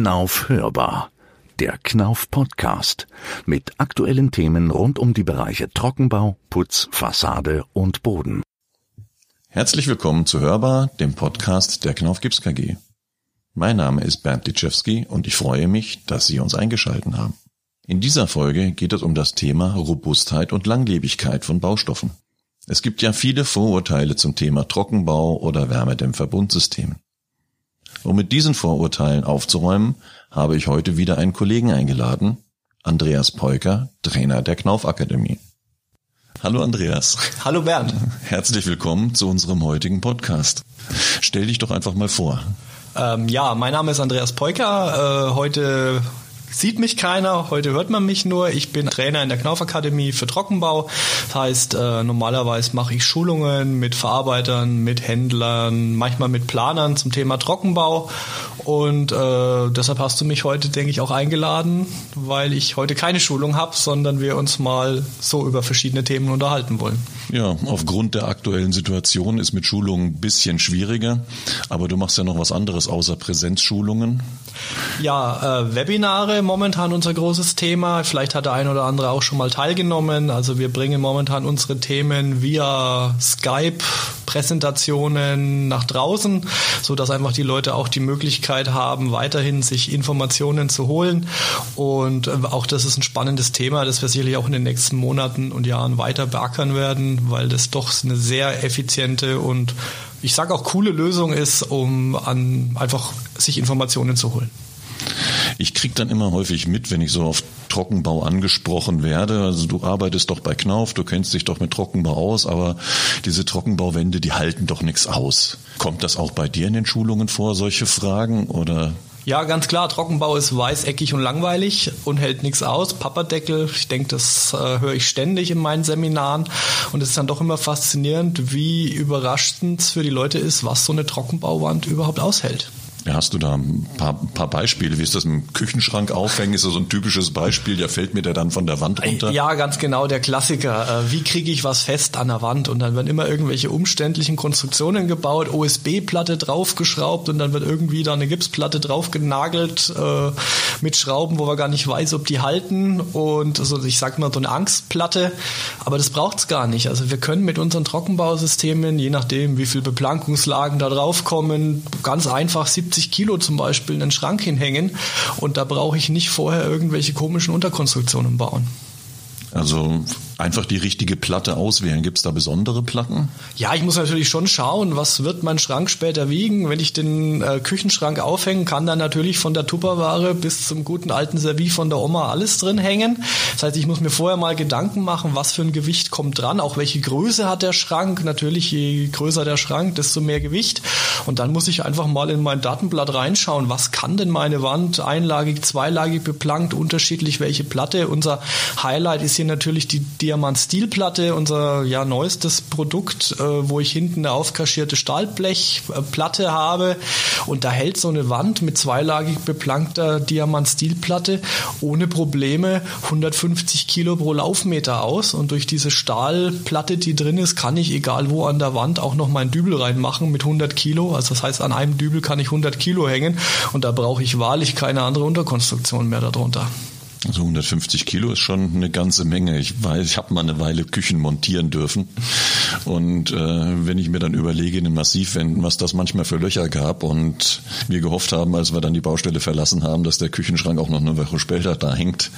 Knauf hörbar. Der Knauf Podcast mit aktuellen Themen rund um die Bereiche Trockenbau, Putz, Fassade und Boden. Herzlich willkommen zu Hörbar, dem Podcast der Knauf Gips KG. Mein Name ist Bernd Ditschewski und ich freue mich, dass Sie uns eingeschalten haben. In dieser Folge geht es um das Thema Robustheit und Langlebigkeit von Baustoffen. Es gibt ja viele Vorurteile zum Thema Trockenbau oder Wärmedämmverbundsystemen. Um mit diesen Vorurteilen aufzuräumen, habe ich heute wieder einen Kollegen eingeladen, Andreas Peuker, Trainer der Knauf Akademie. Hallo Andreas. Hallo Bernd. Herzlich willkommen zu unserem heutigen Podcast. Stell dich doch einfach mal vor. Ähm, ja, mein Name ist Andreas Peuker. Äh, heute sieht mich keiner, heute hört man mich nur. Ich bin Trainer in der Knaufakademie für Trockenbau. Das heißt, äh, normalerweise mache ich Schulungen mit Verarbeitern, mit Händlern, manchmal mit Planern zum Thema Trockenbau. Und äh, deshalb hast du mich heute, denke ich, auch eingeladen, weil ich heute keine Schulung habe, sondern wir uns mal so über verschiedene Themen unterhalten wollen. Ja, aufgrund der aktuellen Situation ist mit Schulungen ein bisschen schwieriger, aber du machst ja noch was anderes außer Präsenzschulungen. Ja, äh, Webinare momentan unser großes Thema. Vielleicht hat der ein oder andere auch schon mal teilgenommen. Also wir bringen momentan unsere Themen via Skype Präsentationen nach draußen, so dass einfach die Leute auch die Möglichkeit haben, weiterhin sich Informationen zu holen. Und äh, auch das ist ein spannendes Thema, das wir sicherlich auch in den nächsten Monaten und Jahren weiter beackern werden, weil das doch eine sehr effiziente und ich sage auch coole Lösung ist, um an einfach sich Informationen zu holen. Ich krieg dann immer häufig mit, wenn ich so auf Trockenbau angesprochen werde. Also du arbeitest doch bei Knauf, du kennst dich doch mit Trockenbau aus, aber diese Trockenbauwände, die halten doch nichts aus. Kommt das auch bei dir in den Schulungen vor, solche Fragen oder? Ja, ganz klar. Trockenbau ist weißeckig und langweilig und hält nichts aus. Papperdeckel, ich denke, das äh, höre ich ständig in meinen Seminaren. Und es ist dann doch immer faszinierend, wie überraschend es für die Leute ist, was so eine Trockenbauwand überhaupt aushält. Ja, hast du da ein paar, paar Beispiele? Wie ist das im Küchenschrank aufhängen? Ist das so ein typisches Beispiel? Der fällt mir der dann von der Wand runter? Ja, ganz genau, der Klassiker. Äh, wie kriege ich was fest an der Wand? Und dann werden immer irgendwelche umständlichen Konstruktionen gebaut, OSB-Platte draufgeschraubt und dann wird irgendwie da eine Gipsplatte draufgenagelt äh, mit Schrauben, wo man gar nicht weiß, ob die halten. Und also ich sag mal so eine Angstplatte. Aber das braucht's gar nicht. Also wir können mit unseren Trockenbausystemen, je nachdem, wie viel Beplankungslagen da draufkommen, ganz einfach 70 Kilo zum Beispiel in den Schrank hinhängen und da brauche ich nicht vorher irgendwelche komischen Unterkonstruktionen bauen. Also einfach die richtige Platte auswählen. Gibt es da besondere Platten? Ja, ich muss natürlich schon schauen, was wird mein Schrank später wiegen. Wenn ich den äh, Küchenschrank aufhängen kann, dann natürlich von der Tupperware bis zum guten alten Servie von der Oma alles drin hängen. Das heißt, ich muss mir vorher mal Gedanken machen, was für ein Gewicht kommt dran, auch welche Größe hat der Schrank. Natürlich, je größer der Schrank, desto mehr Gewicht. Und dann muss ich einfach mal in mein Datenblatt reinschauen, was kann denn meine Wand einlagig, zweilagig beplankt, unterschiedlich welche Platte. Unser Highlight ist hier natürlich die, die Diamant Stilplatte, unser ja neuestes Produkt, äh, wo ich hinten eine aufkaschierte Stahlblechplatte habe und da hält so eine Wand mit zweilagig beplankter Diamant Stilplatte ohne Probleme 150 Kilo pro Laufmeter aus und durch diese Stahlplatte, die drin ist, kann ich egal wo an der Wand auch noch meinen Dübel reinmachen mit 100 Kilo. Also das heißt, an einem Dübel kann ich 100 Kilo hängen und da brauche ich wahrlich keine andere Unterkonstruktion mehr darunter. Also 150 Kilo ist schon eine ganze Menge. Ich weiß, ich habe mal eine Weile Küchen montieren dürfen. Und äh, wenn ich mir dann überlege in den Massivwänden, was das manchmal für Löcher gab und wir gehofft haben, als wir dann die Baustelle verlassen haben, dass der Küchenschrank auch noch eine Woche später da hängt,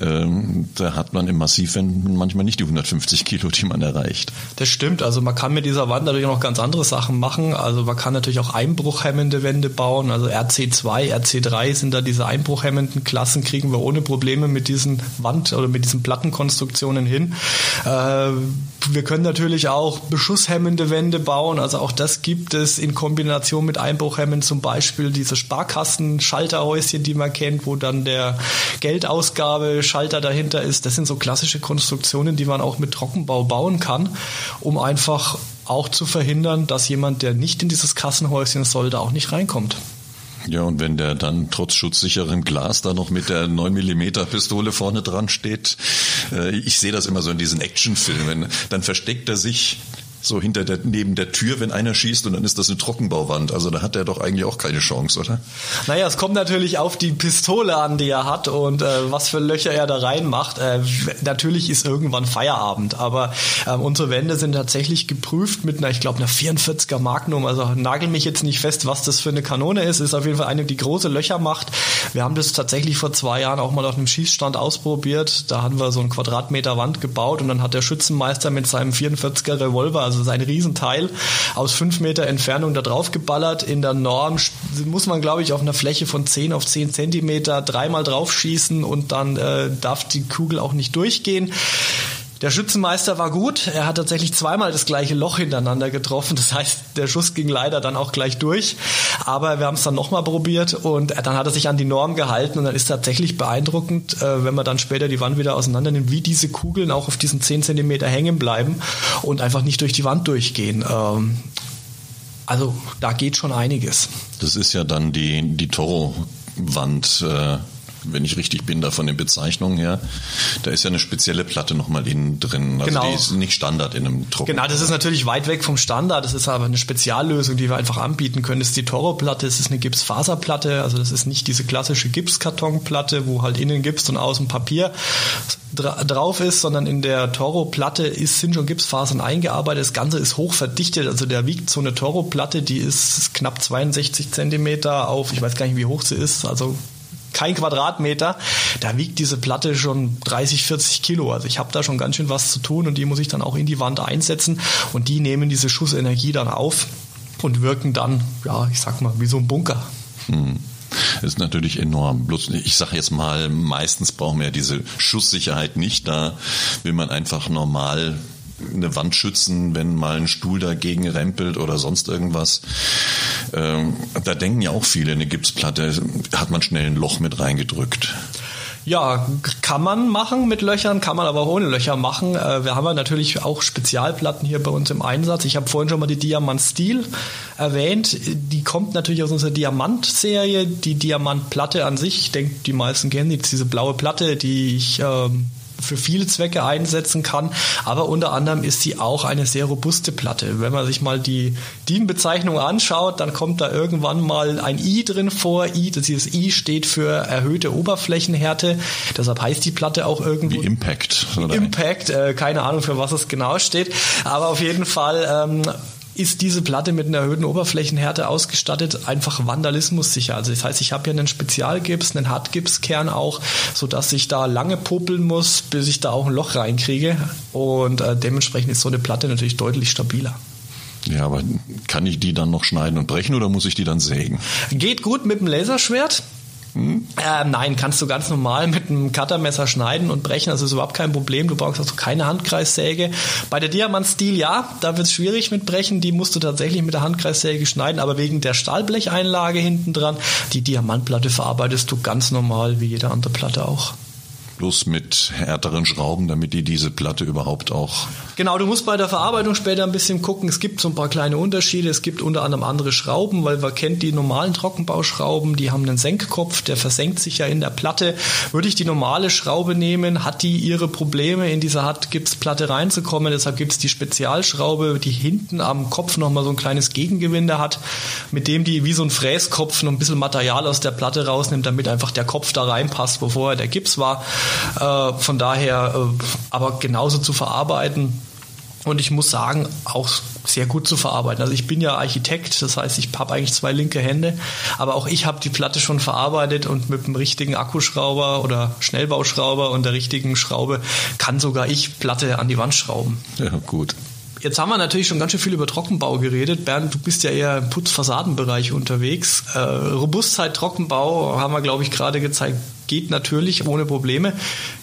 ähm, da hat man im Massivwänden manchmal nicht die 150 Kilo, die man erreicht. Das stimmt. Also man kann mit dieser Wand natürlich noch ganz andere Sachen machen. Also man kann natürlich auch einbruchhemmende Wände bauen. Also RC2, RC3 sind da diese einbruchhemmenden Klassen, kriegen wir ohne Probleme Probleme mit diesen Wand- oder mit diesen Plattenkonstruktionen hin. Äh, wir können natürlich auch beschusshemmende Wände bauen. Also auch das gibt es in Kombination mit Einbruchhemmen, zum Beispiel diese Sparkassen-Schalterhäuschen, die man kennt, wo dann der Geldausgabe-Schalter dahinter ist. Das sind so klassische Konstruktionen, die man auch mit Trockenbau bauen kann, um einfach auch zu verhindern, dass jemand, der nicht in dieses Kassenhäuschen soll, da auch nicht reinkommt. Ja, und wenn der dann trotz schutzsicheren Glas da noch mit der 9 mm Pistole vorne dran steht, äh, ich sehe das immer so in diesen Actionfilmen, dann versteckt er sich so hinter der, neben der Tür, wenn einer schießt und dann ist das eine Trockenbauwand. Also da hat er doch eigentlich auch keine Chance, oder? Naja, es kommt natürlich auf die Pistole an, die er hat und äh, was für Löcher er da reinmacht. Äh, natürlich ist irgendwann Feierabend, aber äh, unsere Wände sind tatsächlich geprüft mit einer, ich glaube, einer 44er Magnum. Also nagel mich jetzt nicht fest, was das für eine Kanone ist. Ist auf jeden Fall eine, die große Löcher macht. Wir haben das tatsächlich vor zwei Jahren auch mal auf einem Schießstand ausprobiert. Da haben wir so einen Quadratmeter Wand gebaut und dann hat der Schützenmeister mit seinem 44er Revolver, also sein Riesenteil, aus fünf Meter Entfernung da drauf geballert. In der Norm muss man, glaube ich, auf einer Fläche von 10 auf 10 Zentimeter dreimal drauf schießen und dann äh, darf die Kugel auch nicht durchgehen. Der Schützenmeister war gut. Er hat tatsächlich zweimal das gleiche Loch hintereinander getroffen. Das heißt, der Schuss ging leider dann auch gleich durch. Aber wir haben es dann nochmal probiert und dann hat er sich an die Norm gehalten und dann ist tatsächlich beeindruckend, äh, wenn man dann später die Wand wieder auseinander nimmt, wie diese Kugeln auch auf diesen 10 Zentimeter hängen bleiben und einfach nicht durch die Wand durchgehen. Ähm, also da geht schon einiges. Das ist ja dann die, die Toro-Wand. Äh wenn ich richtig bin, da von den Bezeichnungen her. Da ist ja eine spezielle Platte nochmal innen drin. Also genau. die ist nicht Standard in einem Trocken. Genau, das ist natürlich weit weg vom Standard. Das ist aber eine Speziallösung, die wir einfach anbieten können. Das ist die Toro-Platte, das ist eine Gipsfaserplatte. Also das ist nicht diese klassische Gipskartonplatte, wo halt innen Gips und außen Papier drauf ist, sondern in der Toro-Platte ist, sind schon Gipsfasern eingearbeitet. Das Ganze ist hoch verdichtet. Also der wiegt so eine Toro-Platte, die ist knapp 62 Zentimeter auf, ich weiß gar nicht, wie hoch sie ist, also kein Quadratmeter, da wiegt diese Platte schon 30, 40 Kilo. Also ich habe da schon ganz schön was zu tun und die muss ich dann auch in die Wand einsetzen und die nehmen diese Schussenergie dann auf und wirken dann, ja, ich sag mal, wie so ein Bunker. Hm. Ist natürlich enorm. Bloß, ich sage jetzt mal, meistens brauchen wir ja diese Schusssicherheit nicht. Da will man einfach normal eine Wand schützen, wenn mal ein Stuhl dagegen rempelt oder sonst irgendwas. Ähm, da denken ja auch viele, eine Gipsplatte hat man schnell ein Loch mit reingedrückt. Ja, kann man machen mit Löchern, kann man aber auch ohne Löcher machen. Äh, wir haben ja natürlich auch Spezialplatten hier bei uns im Einsatz. Ich habe vorhin schon mal die Diamant Steel erwähnt. Die kommt natürlich aus unserer Diamant-Serie. Die Diamantplatte an sich, ich denke, die meisten kennen die, diese blaue Platte, die ich ähm, für viele Zwecke einsetzen kann. Aber unter anderem ist sie auch eine sehr robuste Platte. Wenn man sich mal die DIN-Bezeichnung anschaut, dann kommt da irgendwann mal ein I drin vor. I, dieses I steht für erhöhte Oberflächenhärte. Deshalb heißt die Platte auch irgendwo. Wie Impact. Oder? Impact, äh, keine Ahnung für was es genau steht. Aber auf jeden Fall ähm, ist diese Platte mit einer erhöhten Oberflächenhärte ausgestattet, einfach vandalismussicher. Also das heißt, ich habe hier einen Spezialgips, einen Hartgipskern auch, sodass ich da lange popeln muss, bis ich da auch ein Loch reinkriege. Und äh, dementsprechend ist so eine Platte natürlich deutlich stabiler. Ja, aber kann ich die dann noch schneiden und brechen oder muss ich die dann sägen? Geht gut mit dem Laserschwert. Hm? Äh, nein, kannst du ganz normal mit einem Cuttermesser schneiden und brechen. Also ist überhaupt kein Problem. Du brauchst also keine Handkreissäge. Bei der Diamant Steel ja, da wird es schwierig mit brechen. Die musst du tatsächlich mit der Handkreissäge schneiden, aber wegen der Stahlblecheinlage hinten dran, die Diamantplatte verarbeitest du ganz normal wie jede andere Platte auch bloß mit härteren Schrauben, damit die diese Platte überhaupt auch. Genau, du musst bei der Verarbeitung später ein bisschen gucken. Es gibt so ein paar kleine Unterschiede. Es gibt unter anderem andere Schrauben, weil man kennt die normalen Trockenbauschrauben, die haben einen Senkkopf, der versenkt sich ja in der Platte. Würde ich die normale Schraube nehmen, hat die ihre Probleme in dieser Hartgipsplatte reinzukommen. Deshalb gibt es die Spezialschraube, die hinten am Kopf nochmal so ein kleines Gegengewinde hat, mit dem die wie so ein Fräskopf noch ein bisschen Material aus der Platte rausnimmt, damit einfach der Kopf da reinpasst, wo vorher der Gips war. Äh, von daher äh, aber genauso zu verarbeiten. Und ich muss sagen, auch sehr gut zu verarbeiten. Also ich bin ja Architekt, das heißt, ich habe eigentlich zwei linke Hände, aber auch ich habe die Platte schon verarbeitet und mit dem richtigen Akkuschrauber oder Schnellbauschrauber und der richtigen Schraube kann sogar ich Platte an die Wand schrauben. Ja, gut. Jetzt haben wir natürlich schon ganz schön viel über Trockenbau geredet. Bernd, du bist ja eher im Putzfassadenbereich unterwegs. Äh, Robustheit, Trockenbau haben wir, glaube ich, gerade gezeigt, geht natürlich ohne Probleme.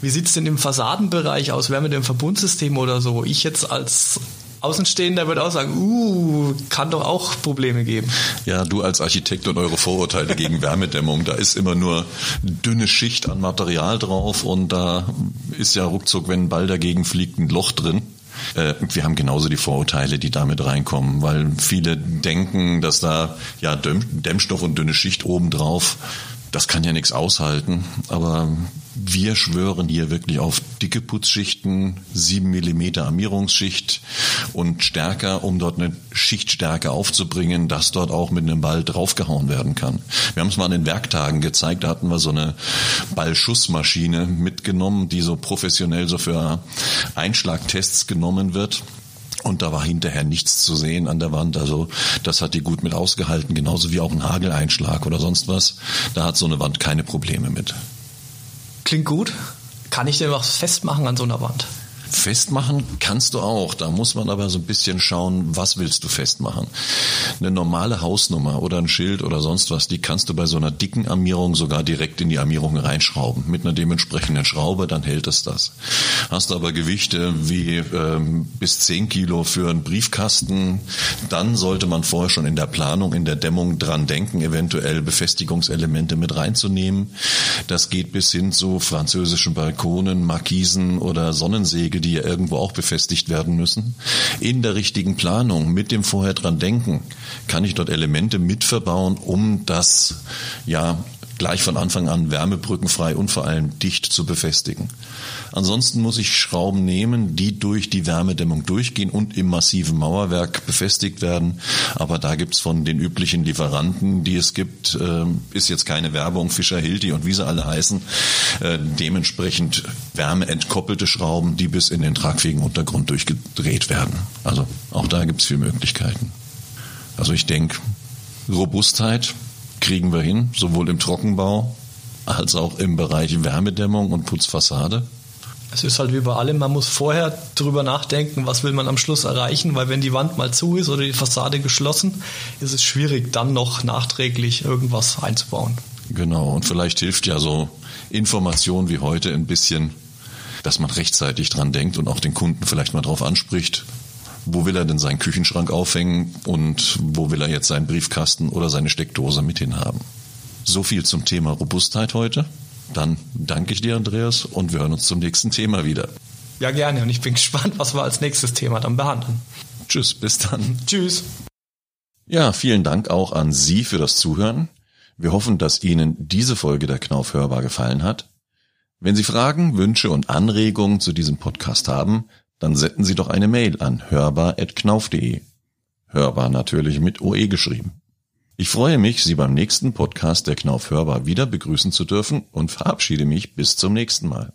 Wie sieht es denn im Fassadenbereich aus? Wer mit dem Verbundsystem oder so? Ich jetzt als Außenstehender würde auch sagen, uh, kann doch auch Probleme geben. Ja, du als Architekt und eure Vorurteile gegen Wärmedämmung, da ist immer nur dünne Schicht an Material drauf und da ist ja ruckzuck, wenn ein Ball dagegen fliegt, ein Loch drin. Äh, wir haben genauso die Vorurteile, die damit reinkommen, weil viele denken, dass da ja Dämmstoff und dünne Schicht obendrauf, das kann ja nichts aushalten. Aber wir schwören hier wirklich auf dicke Putzschichten, sieben Millimeter Armierungsschicht und stärker, um dort eine Schichtstärke aufzubringen, dass dort auch mit einem Ball draufgehauen werden kann. Wir haben es mal an den Werktagen gezeigt, da hatten wir so eine Ballschussmaschine mitgenommen, die so professionell so für Einschlagtests genommen wird. Und da war hinterher nichts zu sehen an der Wand. Also das hat die gut mit ausgehalten, genauso wie auch ein Hageleinschlag oder sonst was. Da hat so eine Wand keine Probleme mit. Klingt gut. Kann ich denn was festmachen an so einer Wand? Festmachen kannst du auch. Da muss man aber so ein bisschen schauen, was willst du festmachen. Eine normale Hausnummer oder ein Schild oder sonst was, die kannst du bei so einer dicken Armierung sogar direkt in die Armierung reinschrauben. Mit einer dementsprechenden Schraube, dann hält es das. Hast du aber Gewichte wie ähm, bis 10 Kilo für einen Briefkasten, dann sollte man vorher schon in der Planung, in der Dämmung dran denken, eventuell Befestigungselemente mit reinzunehmen. Das geht bis hin zu französischen Balkonen, Markisen oder Sonnensäge Wege, die ja irgendwo auch befestigt werden müssen. In der richtigen Planung, mit dem vorher dran denken, kann ich dort Elemente mitverbauen, um das ja gleich von Anfang an wärmebrückenfrei und vor allem dicht zu befestigen. Ansonsten muss ich Schrauben nehmen, die durch die Wärmedämmung durchgehen und im massiven Mauerwerk befestigt werden. Aber da gibt's von den üblichen Lieferanten, die es gibt, äh, ist jetzt keine Werbung, Fischer, Hilti und wie sie alle heißen, äh, dementsprechend wärmeentkoppelte Schrauben, die bis in den tragfähigen Untergrund durchgedreht werden. Also auch da gibt's viele Möglichkeiten. Also ich denke, Robustheit, kriegen wir hin, sowohl im Trockenbau als auch im Bereich Wärmedämmung und Putzfassade. Es ist halt wie bei allem, man muss vorher drüber nachdenken, was will man am Schluss erreichen, weil wenn die Wand mal zu ist oder die Fassade geschlossen, ist es schwierig, dann noch nachträglich irgendwas einzubauen. Genau, und vielleicht hilft ja so Information wie heute ein bisschen, dass man rechtzeitig dran denkt und auch den Kunden vielleicht mal drauf anspricht, wo will er denn seinen Küchenschrank aufhängen und wo will er jetzt seinen Briefkasten oder seine Steckdose mit hinhaben. So viel zum Thema Robustheit heute. Dann danke ich dir, Andreas, und wir hören uns zum nächsten Thema wieder. Ja, gerne. Und ich bin gespannt, was wir als nächstes Thema dann behandeln. Tschüss, bis dann. Tschüss. Ja, vielen Dank auch an Sie für das Zuhören. Wir hoffen, dass Ihnen diese Folge der Knauf hörbar gefallen hat. Wenn Sie Fragen, Wünsche und Anregungen zu diesem Podcast haben, dann senden Sie doch eine Mail an hörbar.knauf.de. Hörbar natürlich mit OE geschrieben. Ich freue mich, Sie beim nächsten Podcast der Knauf Hörbar wieder begrüßen zu dürfen und verabschiede mich bis zum nächsten Mal.